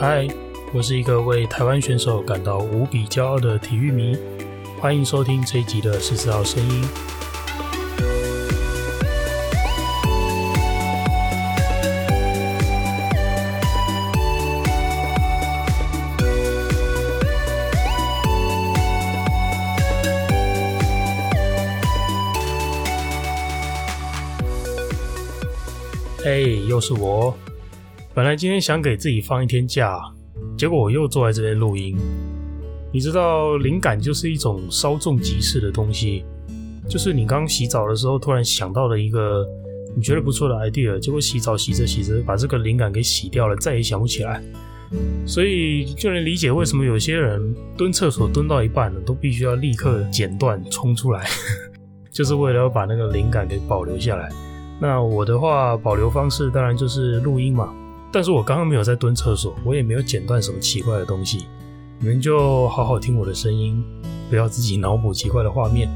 嗨，我是一个为台湾选手感到无比骄傲的体育迷，欢迎收听这一集的十四号声音。嘿又是我。本来今天想给自己放一天假，结果我又坐在这边录音。你知道，灵感就是一种稍纵即逝的东西，就是你刚洗澡的时候突然想到了一个你觉得不错的 idea，结果洗澡洗着洗着把这个灵感给洗掉了，再也想不起来。所以就能理解为什么有些人蹲厕所蹲到一半了，都必须要立刻剪断冲出来，就是为了要把那个灵感给保留下来。那我的话，保留方式当然就是录音嘛。但是我刚刚没有在蹲厕所，我也没有剪断什么奇怪的东西，你们就好好听我的声音，不要自己脑补奇怪的画面。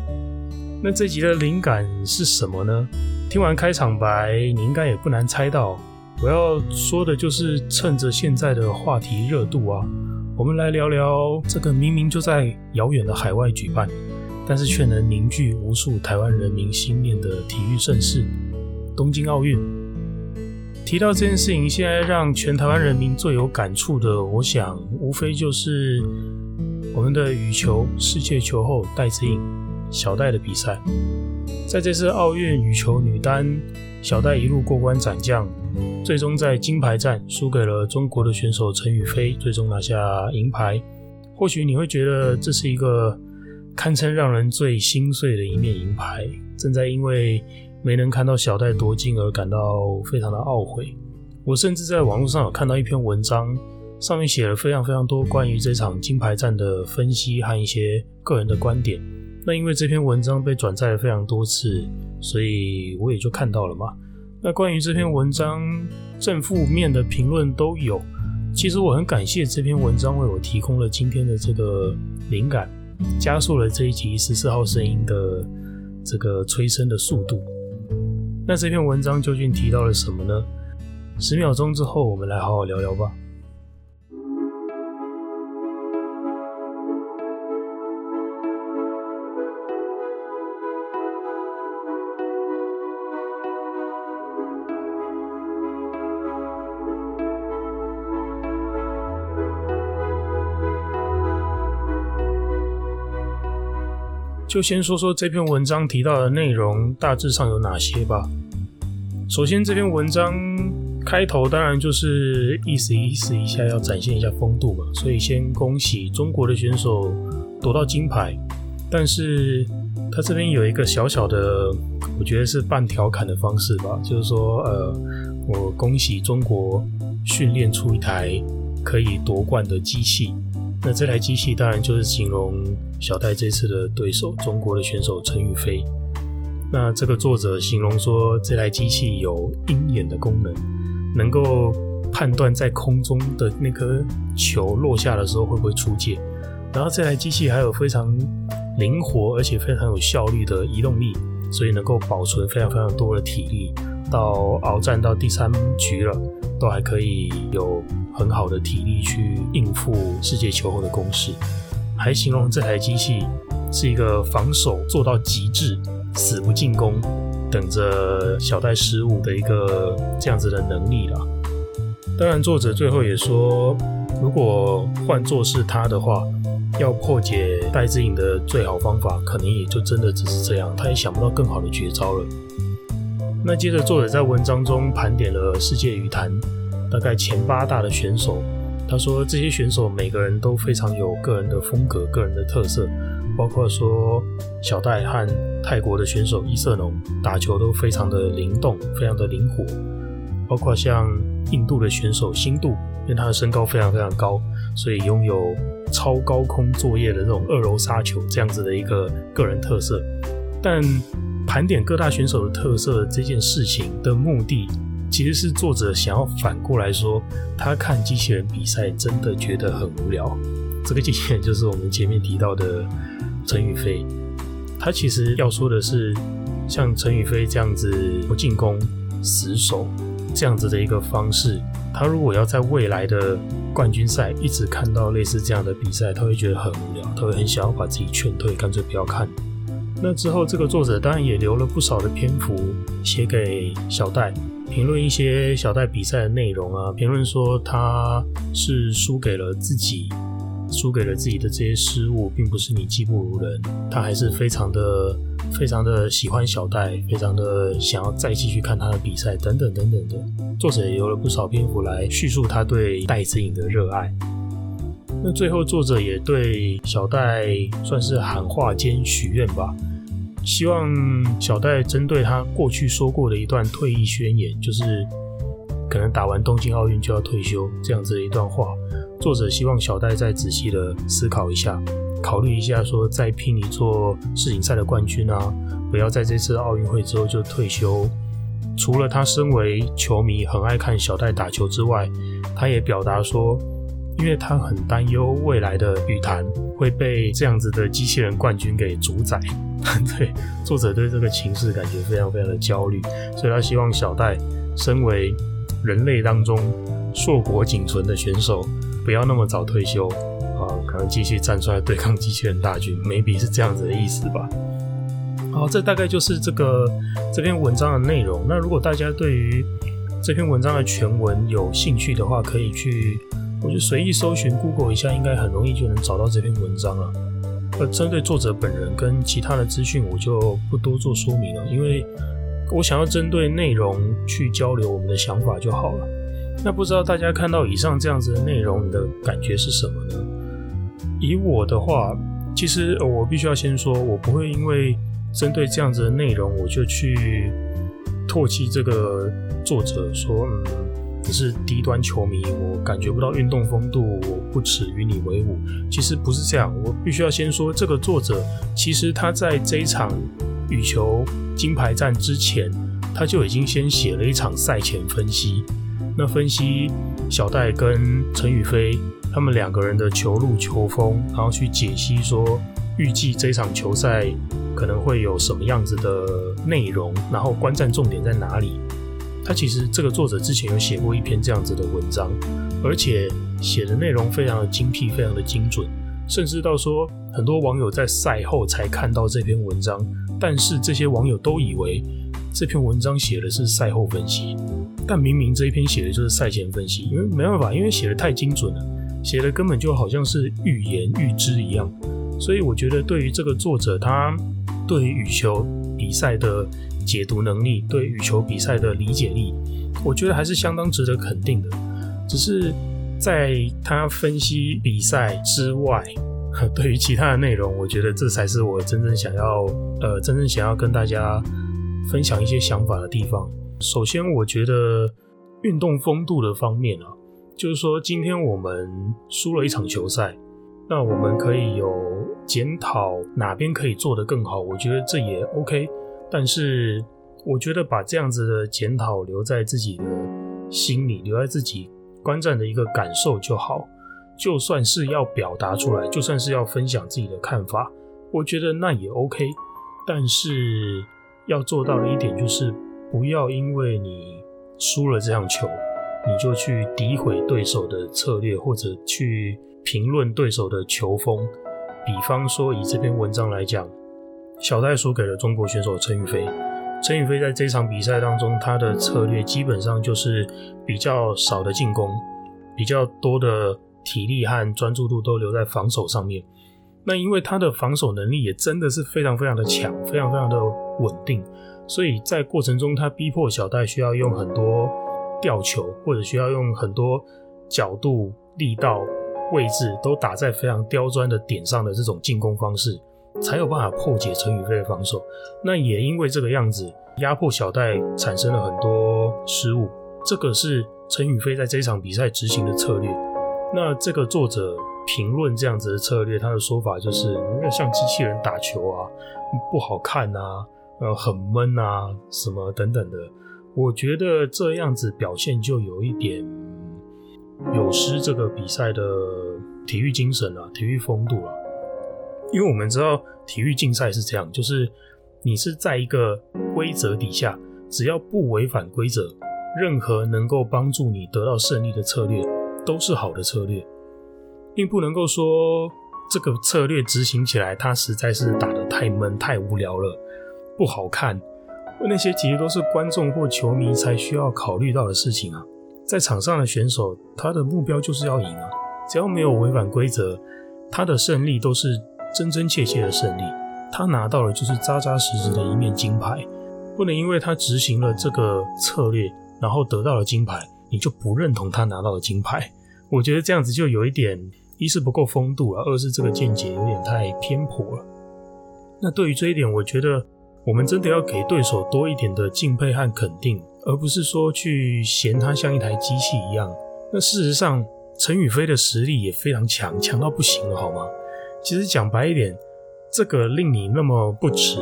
那这集的灵感是什么呢？听完开场白，你应该也不难猜到，我要说的就是趁着现在的话题热度啊，我们来聊聊这个明明就在遥远的海外举办，但是却能凝聚无数台湾人民心念的体育盛事——东京奥运。提到这件事情，现在让全台湾人民最有感触的，我想无非就是我们的羽球世界球后戴资颖小戴的比赛。在这次奥运羽球女单，小戴一路过关斩将，最终在金牌战输给了中国的选手陈雨菲，最终拿下银牌。或许你会觉得这是一个堪称让人最心碎的一面银牌，正在因为。没能看到小戴夺金而感到非常的懊悔。我甚至在网络上有看到一篇文章，上面写了非常非常多关于这场金牌战的分析和一些个人的观点。那因为这篇文章被转载了非常多次，所以我也就看到了嘛。那关于这篇文章正负面的评论都有。其实我很感谢这篇文章为我提供了今天的这个灵感，加速了这一集十四号声音的这个催生的速度。那这篇文章究竟提到了什么呢？十秒钟之后，我们来好好聊聊吧。就先说说这篇文章提到的内容大致上有哪些吧。首先，这篇文章开头当然就是意思意思一下，要展现一下风度嘛，所以先恭喜中国的选手夺到金牌。但是他这边有一个小小的，我觉得是半调侃的方式吧，就是说，呃，我恭喜中国训练出一台可以夺冠的机器。那这台机器当然就是形容小戴这次的对手，中国的选手陈雨菲。那这个作者形容说，这台机器有鹰眼的功能，能够判断在空中的那颗球落下的时候会不会出界。然后这台机器还有非常灵活而且非常有效率的移动力，所以能够保存非常非常多的体力，到鏖战到第三局了，都还可以有。很好的体力去应付世界球后的攻势，还形容这台机器是一个防守做到极致、死不进攻、等着小戴失误的一个这样子的能力啦。当然，作者最后也说，如果换作是他的话，要破解戴资颖的最好方法，可能也就真的只是这样，他也想不到更好的绝招了。那接着，作者在文章中盘点了世界羽坛。大概前八大的选手，他说这些选手每个人都非常有个人的风格、个人的特色，包括说小戴和泰国的选手伊瑟农打球都非常的灵动、非常的灵活，包括像印度的选手辛杜，因为他的身高非常非常高，所以拥有超高空作业的这种二楼杀球这样子的一个个人特色。但盘点各大选手的特色这件事情的目的，其实是作者想要反过来说，他看机器人比赛真的觉得很无聊。这个机器人就是我们前面提到的陈宇飞。他其实要说的是，像陈宇飞这样子不进攻、死守这样子的一个方式，他如果要在未来的冠军赛一直看到类似这样的比赛，他会觉得很无聊，他会很想要把自己劝退，干脆不要看。那之后，这个作者当然也留了不少的篇幅写给小戴，评论一些小戴比赛的内容啊，评论说他是输给了自己。输给了自己的这些失误，并不是你技不如人，他还是非常的、非常的喜欢小戴，非常的想要再继续看他的比赛，等等等等的。作者也留了不少篇幅来叙述他对戴资颖的热爱。那最后，作者也对小戴算是喊话兼许愿吧，希望小戴针对他过去说过的一段退役宣言，就是可能打完东京奥运就要退休这样子的一段话。作者希望小戴再仔细的思考一下，考虑一下，说再拼一座世锦赛的冠军啊，不要在这次奥运会之后就退休。除了他身为球迷很爱看小戴打球之外，他也表达说，因为他很担忧未来的羽坛会被这样子的机器人冠军给主宰。对，作者对这个情势感觉非常非常的焦虑，所以他希望小戴身为人类当中硕果仅存的选手。不要那么早退休啊，可能继续站出来对抗机器人大军，maybe 是这样子的意思吧。好，这大概就是这个这篇文章的内容。那如果大家对于这篇文章的全文有兴趣的话，可以去，我就随意搜寻 Google 一下，应该很容易就能找到这篇文章了。而针对作者本人跟其他的资讯，我就不多做说明了，因为我想要针对内容去交流我们的想法就好了。那不知道大家看到以上这样子的内容，你的感觉是什么呢？以我的话，其实我必须要先说，我不会因为针对这样子的内容，我就去唾弃这个作者，说嗯，只是低端球迷，我感觉不到运动风度，我不耻与你为伍。其实不是这样，我必须要先说，这个作者其实他在这一场羽球金牌战之前，他就已经先写了一场赛前分析。那分析小戴跟陈雨菲他们两个人的球路球风，然后去解析说预计这场球赛可能会有什么样子的内容，然后观战重点在哪里。他其实这个作者之前有写过一篇这样子的文章，而且写的内容非常的精辟，非常的精准，甚至到说很多网友在赛后才看到这篇文章，但是这些网友都以为这篇文章写的是赛后分析。但明明这一篇写的就是赛前分析，因为没办法，因为写的太精准了，写的根本就好像是预言预知一样。所以我觉得，对于这个作者，他对于羽球比赛的解读能力，对羽球比赛的理解力，我觉得还是相当值得肯定的。只是在他分析比赛之外，对于其他的内容，我觉得这才是我真正想要，呃，真正想要跟大家分享一些想法的地方。首先，我觉得运动风度的方面啊，就是说，今天我们输了一场球赛，那我们可以有检讨哪边可以做得更好，我觉得这也 OK。但是，我觉得把这样子的检讨留在自己的心里，留在自己观战的一个感受就好。就算是要表达出来，就算是要分享自己的看法，我觉得那也 OK。但是要做到的一点就是。不要因为你输了这场球，你就去诋毁对手的策略，或者去评论对手的球风。比方说，以这篇文章来讲，小戴输给了中国选手陈雨菲。陈雨菲在这场比赛当中，他的策略基本上就是比较少的进攻，比较多的体力和专注度都留在防守上面。那因为他的防守能力也真的是非常非常的强，非常非常的稳定。所以在过程中，他逼迫小戴需要用很多吊球，或者需要用很多角度、力道、位置都打在非常刁钻的点上的这种进攻方式，才有办法破解陈宇飞的防守。那也因为这个样子，压迫小戴产生了很多失误。这个是陈宇飞在这场比赛执行的策略。那这个作者评论这样子的策略，他的说法就是：那像机器人打球啊，不好看啊。呃，很闷啊，什么等等的，我觉得这样子表现就有一点有失这个比赛的体育精神了，体育风度了。因为我们知道体育竞赛是这样，就是你是在一个规则底下，只要不违反规则，任何能够帮助你得到胜利的策略都是好的策略，并不能够说这个策略执行起来它实在是打得太闷、太无聊了，不好看。那些其实都是观众或球迷才需要考虑到的事情啊。在场上的选手，他的目标就是要赢啊，只要没有违反规则，他的胜利都是真真切切的胜利。他拿到的就是扎扎实实的一面金牌。不能因为他执行了这个策略，然后得到了金牌，你就不认同他拿到了金牌。我觉得这样子就有一点，一是不够风度了，二是这个见解有点太偏颇了。那对于这一点，我觉得我们真的要给对手多一点的敬佩和肯定。而不是说去嫌他像一台机器一样。那事实上，陈宇飞的实力也非常强，强到不行了，好吗？其实讲白一点，这个令你那么不齿、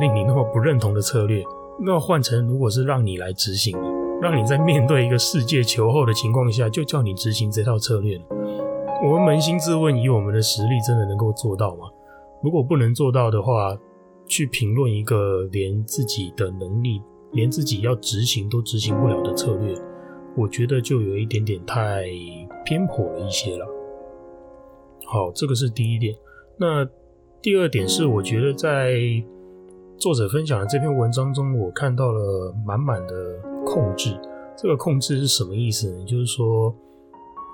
令你那么不认同的策略，那换成如果是让你来执行，让你在面对一个世界球后的情况下，就叫你执行这套策略，我们扪心自问，以我们的实力，真的能够做到吗？如果不能做到的话，去评论一个连自己的能力。连自己要执行都执行不了的策略，我觉得就有一点点太偏颇了一些了。好，这个是第一点。那第二点是，我觉得在作者分享的这篇文章中，我看到了满满的控制。这个控制是什么意思呢？就是说，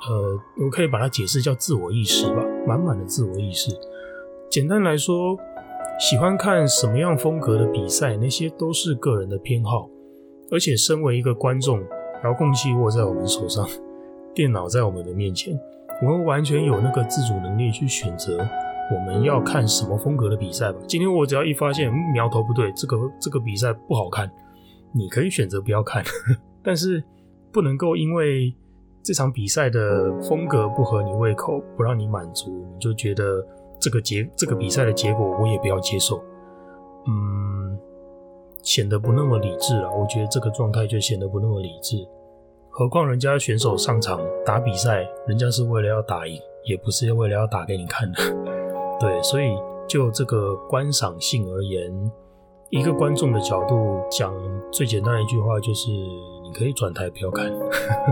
呃，我可以把它解释叫自我意识吧，满满的自我意识。简单来说。喜欢看什么样风格的比赛，那些都是个人的偏好。而且，身为一个观众，遥控器握在我们手上，电脑在我们的面前，我们完全有那个自主能力去选择我们要看什么风格的比赛吧。今天我只要一发现，苗头不对，这个这个比赛不好看，你可以选择不要看，但是不能够因为这场比赛的风格不合你胃口，不让你满足，你就觉得。这个结这个比赛的结果我也不要接受，嗯，显得不那么理智了。我觉得这个状态就显得不那么理智。何况人家选手上场打比赛，人家是为了要打赢，也不是为了要打给你看的。对，所以就这个观赏性而言，一个观众的角度讲，最简单一句话就是：你可以转台不要看。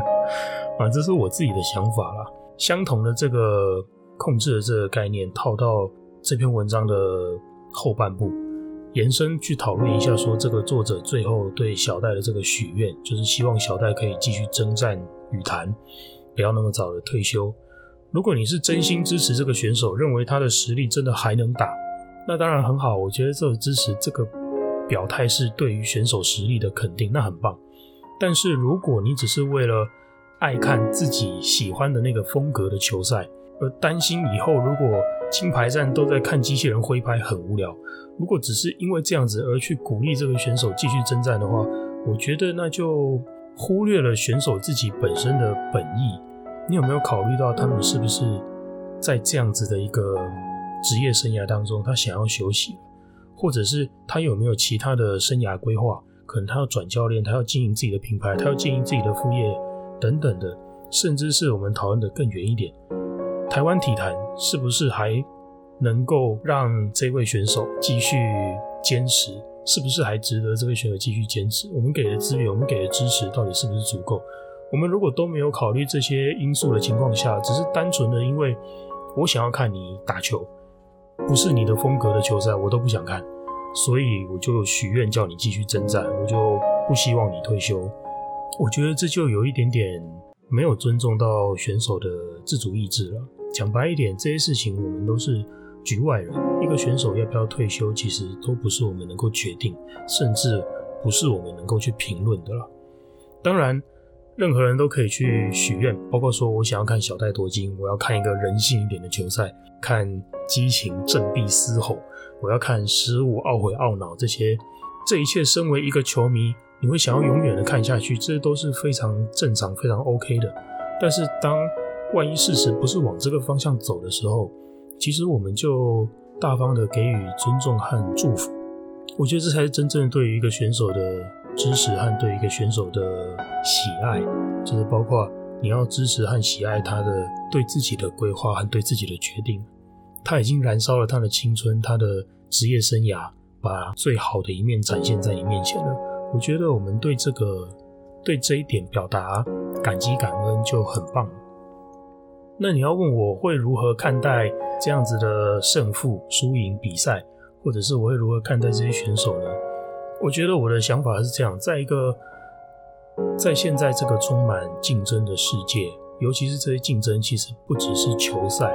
啊，这是我自己的想法啦。相同的这个。控制的这个概念套到这篇文章的后半部，延伸去讨论一下，说这个作者最后对小戴的这个许愿，就是希望小戴可以继续征战羽坛，不要那么早的退休。如果你是真心支持这个选手，认为他的实力真的还能打，那当然很好。我觉得这个支持这个表态是对于选手实力的肯定，那很棒。但是如果你只是为了爱看自己喜欢的那个风格的球赛，而担心以后如果金牌战都在看机器人挥拍很无聊。如果只是因为这样子而去鼓励这个选手继续征战的话，我觉得那就忽略了选手自己本身的本意。你有没有考虑到他们是不是在这样子的一个职业生涯当中，他想要休息，或者是他有没有其他的生涯规划？可能他要转教练，他要经营自己的品牌，他要经营自己的副业等等的，甚至是我们讨论的更远一点。台湾体坛是不是还能够让这位选手继续坚持？是不是还值得这位选手继续坚持？我们给的资源，我们给的支持，到底是不是足够？我们如果都没有考虑这些因素的情况下，只是单纯的因为我想要看你打球，不是你的风格的球赛，我都不想看，所以我就许愿叫你继续征战，我就不希望你退休。我觉得这就有一点点没有尊重到选手的自主意志了。讲白一点，这些事情我们都是局外人。一个选手要不要退休，其实都不是我们能够决定，甚至不是我们能够去评论的了。当然，任何人都可以去许愿，包括说我想要看小戴夺金，我要看一个人性一点的球赛，看激情振臂嘶吼，我要看失误懊悔懊恼这些，这一切身为一个球迷，你会想要永远的看下去，这都是非常正常、非常 OK 的。但是当万一事实不是往这个方向走的时候，其实我们就大方的给予尊重和祝福。我觉得这才是真正对于一个选手的支持和对一个选手的喜爱，就是包括你要支持和喜爱他的对自己的规划和对自己的决定。他已经燃烧了他的青春，他的职业生涯，把最好的一面展现在你面前了。我觉得我们对这个对这一点表达感激感恩就很棒。那你要问我会如何看待这样子的胜负输赢比赛，或者是我会如何看待这些选手呢？我觉得我的想法是这样，在一个在现在这个充满竞争的世界，尤其是这些竞争其实不只是球赛。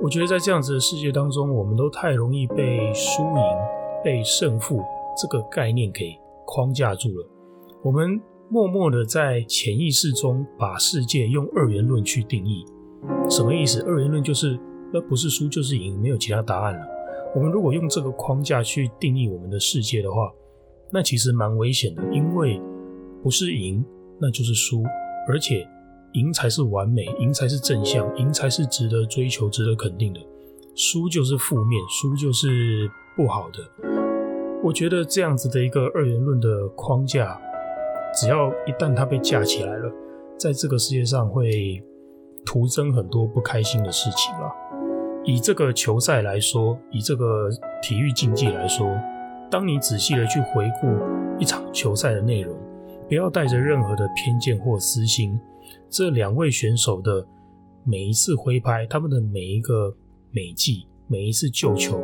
我觉得在这样子的世界当中，我们都太容易被输赢、被胜负这个概念给框架住了。我们默默的在潜意识中把世界用二元论去定义。什么意思？二元论就是那不是输就是赢，没有其他答案了。我们如果用这个框架去定义我们的世界的话，那其实蛮危险的，因为不是赢那就是输，而且。赢才是完美，赢才是正向，赢才是值得追求、值得肯定的。输就是负面，输就是不好的。我觉得这样子的一个二元论的框架，只要一旦它被架起来了，在这个世界上会徒增很多不开心的事情了。以这个球赛来说，以这个体育竞技来说，当你仔细的去回顾一场球赛的内容，不要带着任何的偏见或私心。这两位选手的每一次挥拍，他们的每一个美技，每一次救球，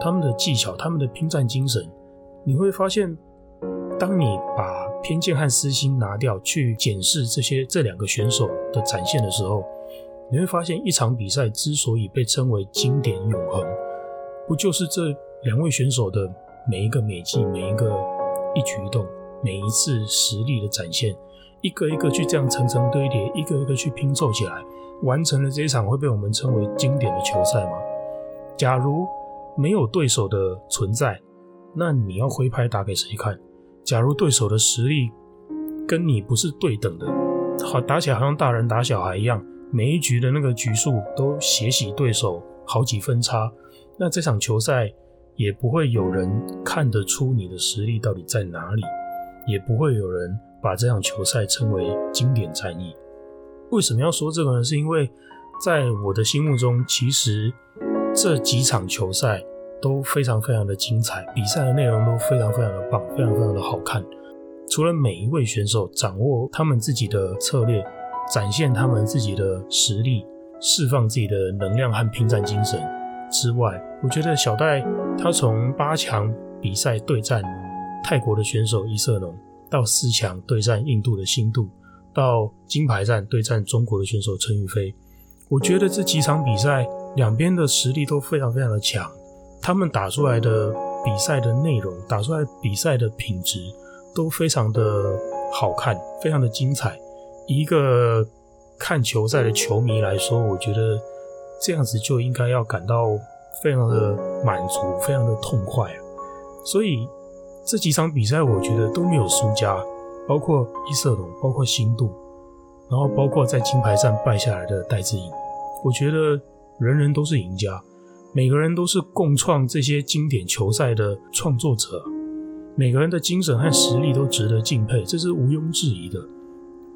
他们的技巧，他们的拼战精神，你会发现，当你把偏见和私心拿掉，去检视这些这两个选手的展现的时候，你会发现，一场比赛之所以被称为经典永恒，不就是这两位选手的每一个美技，每一个一举一动，每一次实力的展现。一个一个去这样层层堆叠，一个一个去拼凑起来，完成了这一场会被我们称为经典的球赛吗？假如没有对手的存在，那你要挥拍打给谁看？假如对手的实力跟你不是对等的，好打起来好像大人打小孩一样，每一局的那个局数都血洗对手好几分差，那这场球赛也不会有人看得出你的实力到底在哪里，也不会有人。把这场球赛称为经典战役，为什么要说这个呢？是因为在我的心目中，其实这几场球赛都非常非常的精彩，比赛的内容都非常非常的棒，非常非常的好看。除了每一位选手掌握他们自己的策略，展现他们自己的实力，释放自己的能量和拼战精神之外，我觉得小戴他从八强比赛对战泰国的选手伊瑟农。到四强对战印度的辛度，到金牌战对战中国的选手陈雨菲，我觉得这几场比赛两边的实力都非常非常的强，他们打出来的比赛的内容，打出来比赛的品质都非常的好看，非常的精彩。一个看球赛的球迷来说，我觉得这样子就应该要感到非常的满足，非常的痛快啊，所以。这几场比赛，我觉得都没有输家，包括伊瑟龙，包括辛度，然后包括在金牌战败下来的戴志颖，我觉得人人都是赢家，每个人都是共创这些经典球赛的创作者，每个人的精神和实力都值得敬佩，这是毋庸置疑的。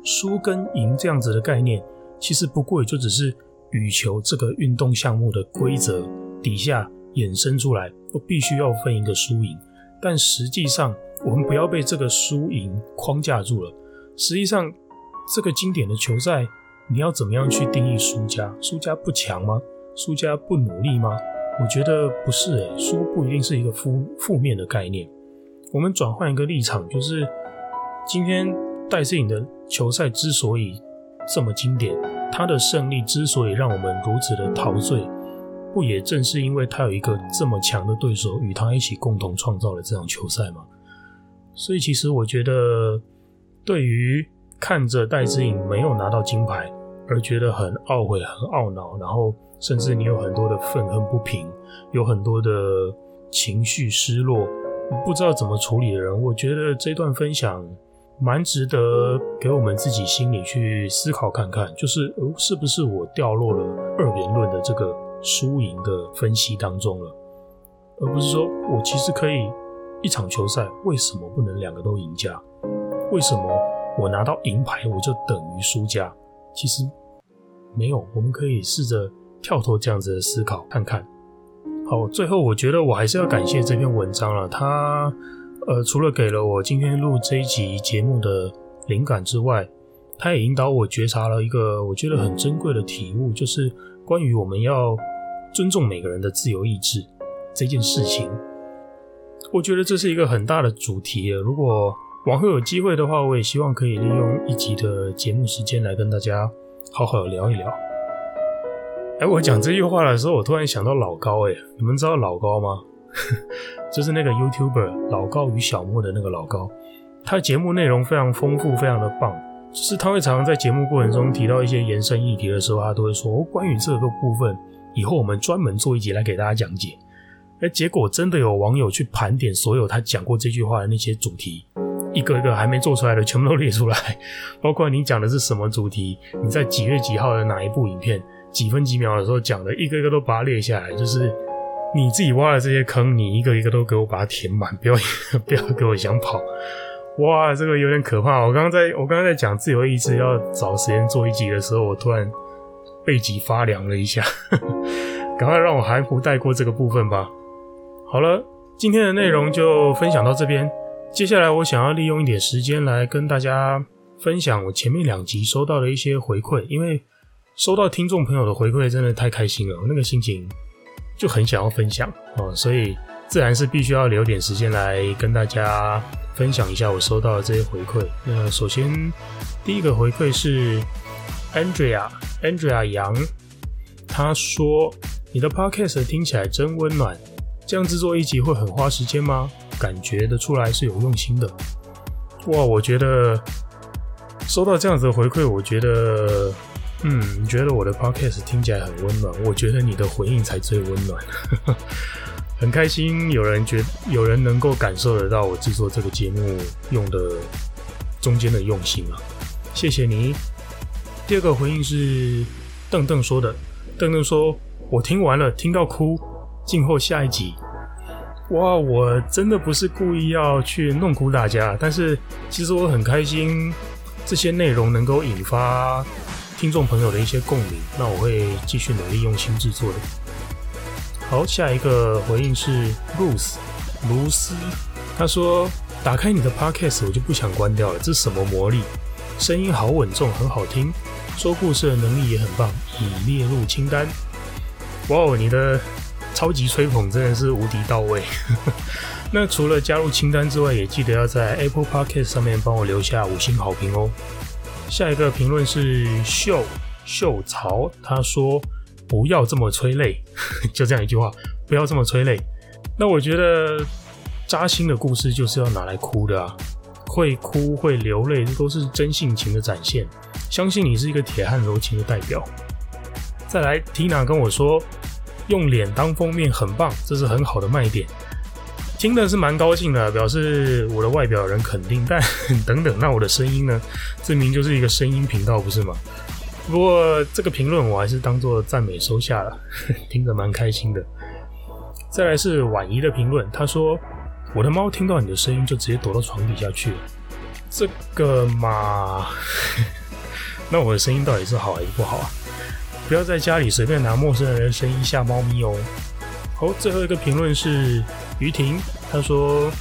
输跟赢这样子的概念，其实不过也就只是羽球这个运动项目的规则底下衍生出来，都必须要分一个输赢。但实际上，我们不要被这个输赢框架住了。实际上，这个经典的球赛，你要怎么样去定义输家？输家不强吗？输家不努力吗？我觉得不是诶，输不一定是一个负负面的概念。我们转换一个立场，就是今天戴资颖的球赛之所以这么经典，他的胜利之所以让我们如此的陶醉。不也正是因为他有一个这么强的对手与他一起共同创造了这场球赛吗？所以其实我觉得，对于看着戴资颖没有拿到金牌而觉得很懊悔、很懊恼，然后甚至你有很多的愤恨不平，有很多的情绪失落，不知道怎么处理的人，我觉得这段分享蛮值得给我们自己心里去思考看看，就是，是不是我掉落了二元论的这个。输赢的分析当中了，而不是说我其实可以一场球赛，为什么不能两个都赢家？为什么我拿到银牌我就等于输家？其实没有，我们可以试着跳脱这样子的思考看看。好，最后我觉得我还是要感谢这篇文章了，它呃除了给了我今天录这一集节目的灵感之外，它也引导我觉察了一个我觉得很珍贵的体悟，就是关于我们要尊重每个人的自由意志这件事情。我觉得这是一个很大的主题。如果往后有机会的话，我也希望可以利用一集的节目时间来跟大家好好聊一聊。哎，我讲这句话的时候，我突然想到老高。哎，你们知道老高吗？就是那个 YouTuber 老高与小莫的那个老高。他节目内容非常丰富，非常的棒。就是他会常常在节目过程中提到一些延伸议题的时候，他都会说：“关于这个部分，以后我们专门做一集来给大家讲解。”哎，结果真的有网友去盘点所有他讲过这句话的那些主题，一个一个还没做出来的全部都列出来，包括你讲的是什么主题，你在几月几号的哪一部影片，几分几秒的时候讲的，一个一个都把它列下来。就是你自己挖的这些坑，你一个一个都给我把它填满，不要不要给我想跑。哇，这个有点可怕。我刚刚在我刚刚在讲自由意志要找时间做一集的时候，我突然背脊发凉了一下。赶快让我含糊带过这个部分吧。好了，今天的内容就分享到这边。接下来，我想要利用一点时间来跟大家分享我前面两集收到的一些回馈，因为收到听众朋友的回馈真的太开心了，我那个心情就很想要分享哦，所以自然是必须要留点时间来跟大家分享一下我收到的这些回馈。那首先第一个回馈是 Andrea Andrea 杨，他说：“你的 Podcast 听起来真温暖。”这样制作一集会很花时间吗？感觉得出来是有用心的。哇，我觉得收到这样子的回馈，我觉得，嗯，你觉得我的 podcast 听起来很温暖？我觉得你的回应才最温暖。很开心有人觉，有人能够感受得到我制作这个节目用的中间的用心啊，谢谢你。第二个回应是邓邓说的，邓邓说，我听完了，听到哭。静候下一集。哇，我真的不是故意要去弄哭大家，但是其实我很开心，这些内容能够引发听众朋友的一些共鸣，那我会继续努力用心制作的。好，下一个回应是 Ruth 卢斯，他说：“打开你的 Podcast，我就不想关掉了，这是什么魔力？声音好稳重，很好听，说故事的能力也很棒，已列入清单。”哇哦，你的。超级吹捧真的是无敌到位。那除了加入清单之外，也记得要在 Apple Podcast 上面帮我留下五星好评哦。下一个评论是秀秀曹，他说不要这么催泪，就这样一句话，不要这么催泪。那我觉得扎心的故事就是要拿来哭的啊，会哭会流泪，这都是真性情的展现。相信你是一个铁汉柔情的代表。再来，Tina 跟我说。用脸当封面很棒，这是很好的卖点。听的是蛮高兴的，表示我的外表有人肯定。但 等等，那我的声音呢？这明就是一个声音频道，不是吗？不过这个评论我还是当做赞美收下了，听着蛮开心的。再来是婉仪的评论，她说：“我的猫听到你的声音就直接躲到床底下去了。”这个嘛，那我的声音到底是好还是不好啊？不要在家里随便拿陌生人的声音吓猫咪哦。好，最后一个评论是于婷，她说：“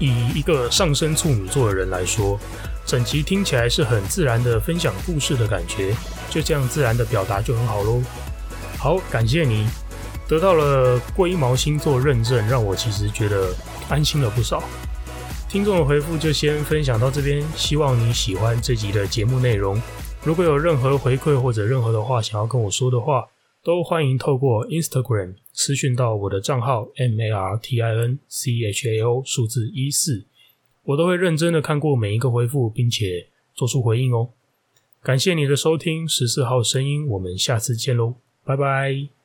以一个上升处女座的人来说，整集听起来是很自然的分享故事的感觉，就这样自然的表达就很好喽。”好，感谢你得到了龟毛星座认证，让我其实觉得安心了不少。听众的回复就先分享到这边，希望你喜欢这集的节目内容。如果有任何回馈或者任何的话想要跟我说的话，都欢迎透过 Instagram 私讯到我的账号 M A R T I N C H A O 数字一四，我都会认真的看过每一个回复，并且做出回应哦。感谢你的收听，十四号声音，我们下次见喽，拜拜。